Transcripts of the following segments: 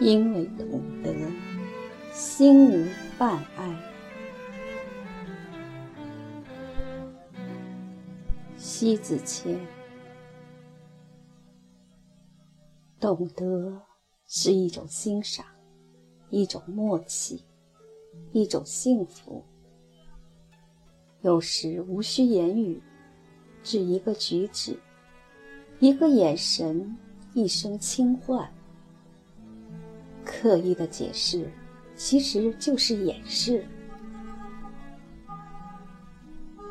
因为懂得，心无半哀。西子谦，懂得是一种欣赏，一种默契，一种幸福。有时无需言语，只一个举止，一个眼神，一声轻唤。刻意的解释，其实就是掩饰。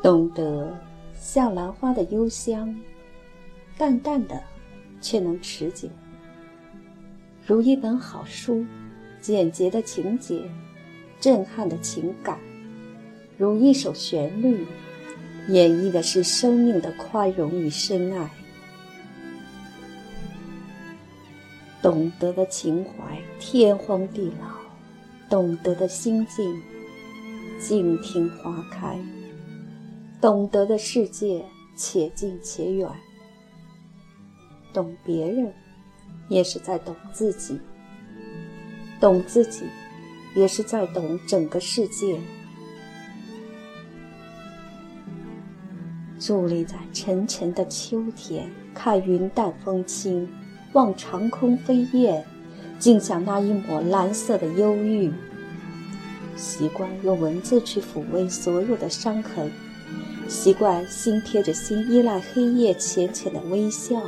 懂得像兰花的幽香，淡淡的，却能持久。如一本好书，简洁的情节，震撼的情感，如一首旋律，演绎的是生命的宽容与深爱。懂得的情怀，天荒地老；懂得的心境，静听花开；懂得的世界，且近且远。懂别人，也是在懂自己；懂自己，也是在懂整个世界。伫立在沉沉的秋天，看云淡风轻。望长空飞燕，静享那一抹蓝色的忧郁。习惯用文字去抚慰所有的伤痕，习惯心贴着心依赖黑夜浅浅的微笑，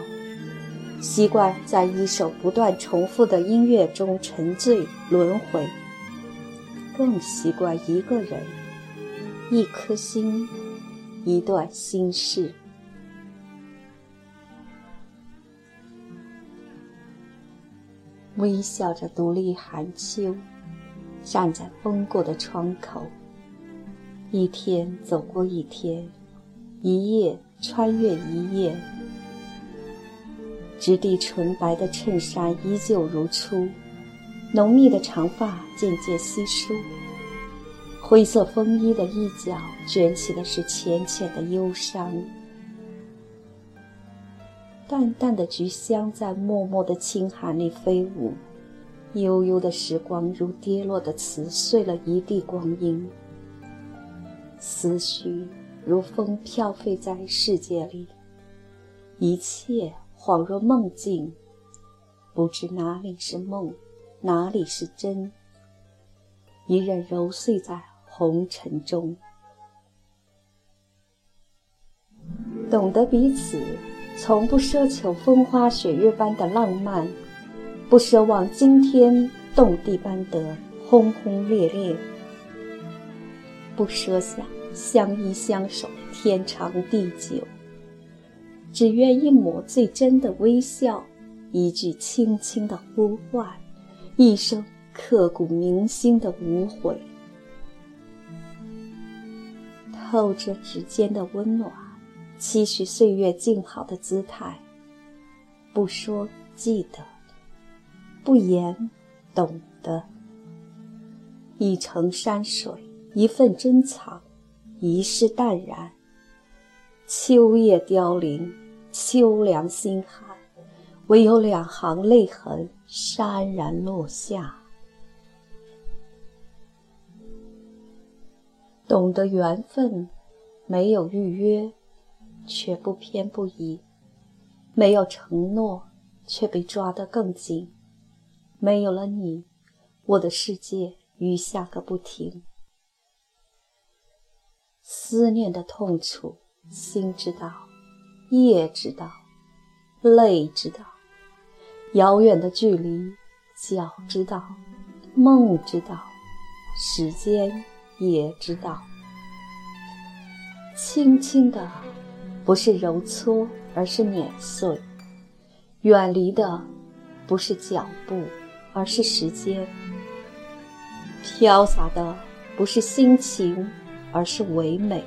习惯在一首不断重复的音乐中沉醉轮回，更习惯一个人，一颗心，一段心事。微笑着独立寒秋，站在风过的窗口。一天走过一天，一夜穿越一夜。质地纯白的衬衫依旧如初，浓密的长发渐渐稀疏。灰色风衣的一角卷起的是浅浅的忧伤。淡淡的菊香在默默的清寒里飞舞，悠悠的时光如跌落的瓷碎了一地光阴。思绪如风飘飞在世界里，一切恍若梦境，不知哪里是梦，哪里是真。一任揉碎在红尘中，懂得彼此。从不奢求风花雪月般的浪漫，不奢望惊天动地般的轰轰烈烈，不奢想相依相守天长地久，只愿一抹最真的微笑，一句轻轻的呼唤，一声刻骨铭心的无悔，透着指尖的温暖。期许岁月静好的姿态，不说记得，不言懂得。一程山水，一份珍藏，一世淡然。秋叶凋零，秋凉心寒，唯有两行泪痕潸然落下。懂得缘分，没有预约。却不偏不倚，没有承诺，却被抓得更紧。没有了你，我的世界余下个不停。思念的痛楚，心知道，夜知道，泪知道；遥远的距离，脚知道，梦知道，时间也知道。轻轻的。不是揉搓，而是碾碎；远离的不是脚步，而是时间；飘洒的不是心情，而是唯美。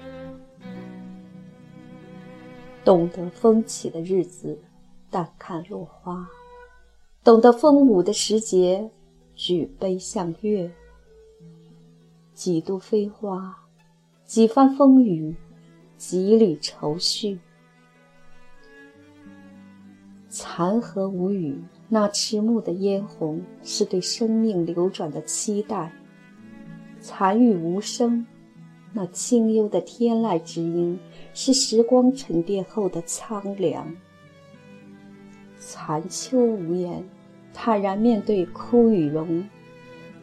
懂得风起的日子，淡看落花；懂得风舞的时节，举杯向月。几度飞花，几番风雨，几缕愁绪。残荷无语，那迟暮的嫣红，是对生命流转的期待；残雨无声，那清幽的天籁之音，是时光沉淀后的苍凉。残秋无言，坦然面对枯与荣。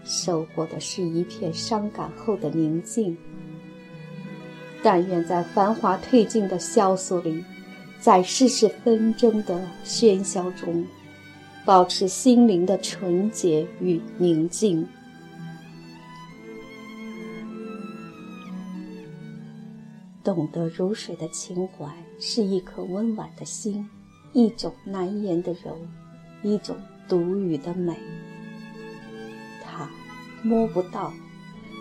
收获的是一片伤感后的宁静。但愿在繁华褪尽的萧索里，在世事纷争的喧嚣中，保持心灵的纯洁与宁静。懂得如水的情怀，是一颗温婉的心，一种难言的柔，一种独语的美。它摸不到，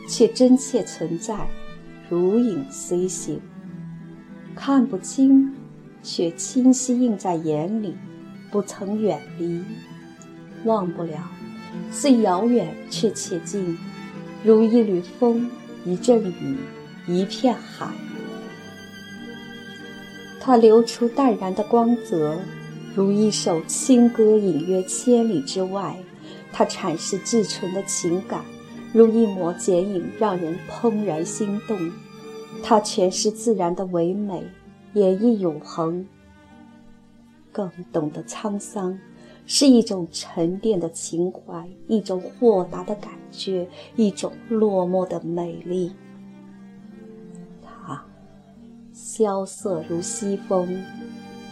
却真切存在，如影随形；看不清，却清晰映在眼里，不曾远离；忘不了，虽遥远却切近，如一缕风，一阵雨，一片海。它流出淡然的光泽，如一首清歌，隐约千里之外。它阐释至纯的情感。如一抹剪影，让人怦然心动。它诠释自然的唯美，演绎永恒。更懂得沧桑，是一种沉淀的情怀，一种豁达的感觉，一种落寞的美丽。萧瑟如西风，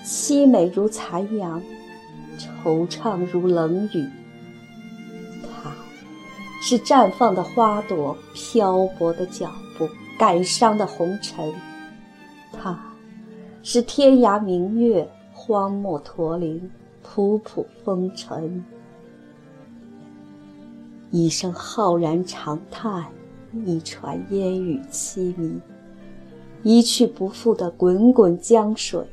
凄美如残阳，惆怅如冷雨。是绽放的花朵，漂泊的脚步，感伤的红尘。它，是天涯明月，荒漠驼铃，仆仆风尘。一声浩然长叹，一船烟雨凄迷，一去不复的滚滚江水，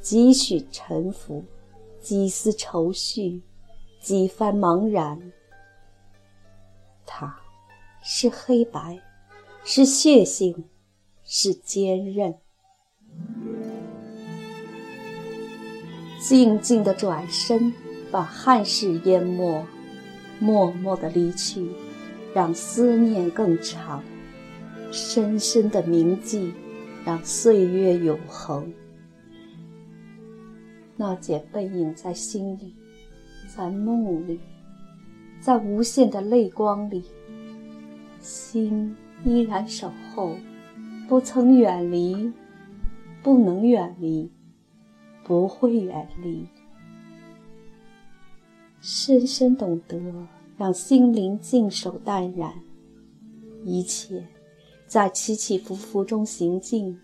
几许沉浮，几丝愁绪，几番茫然。它，是黑白，是血性，是坚韧。静静的转身，把汉室淹没；默默的离去，让思念更长；深深的铭记，让岁月永恒。那剪背影在心里，在梦里。在无限的泪光里，心依然守候，不曾远离，不能远离，不会远离。深深懂得，让心灵静守淡然，一切在起起伏伏中行进，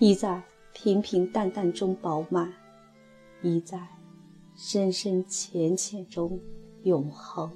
亦在平平淡淡中饱满，亦在深深浅浅中。永恒。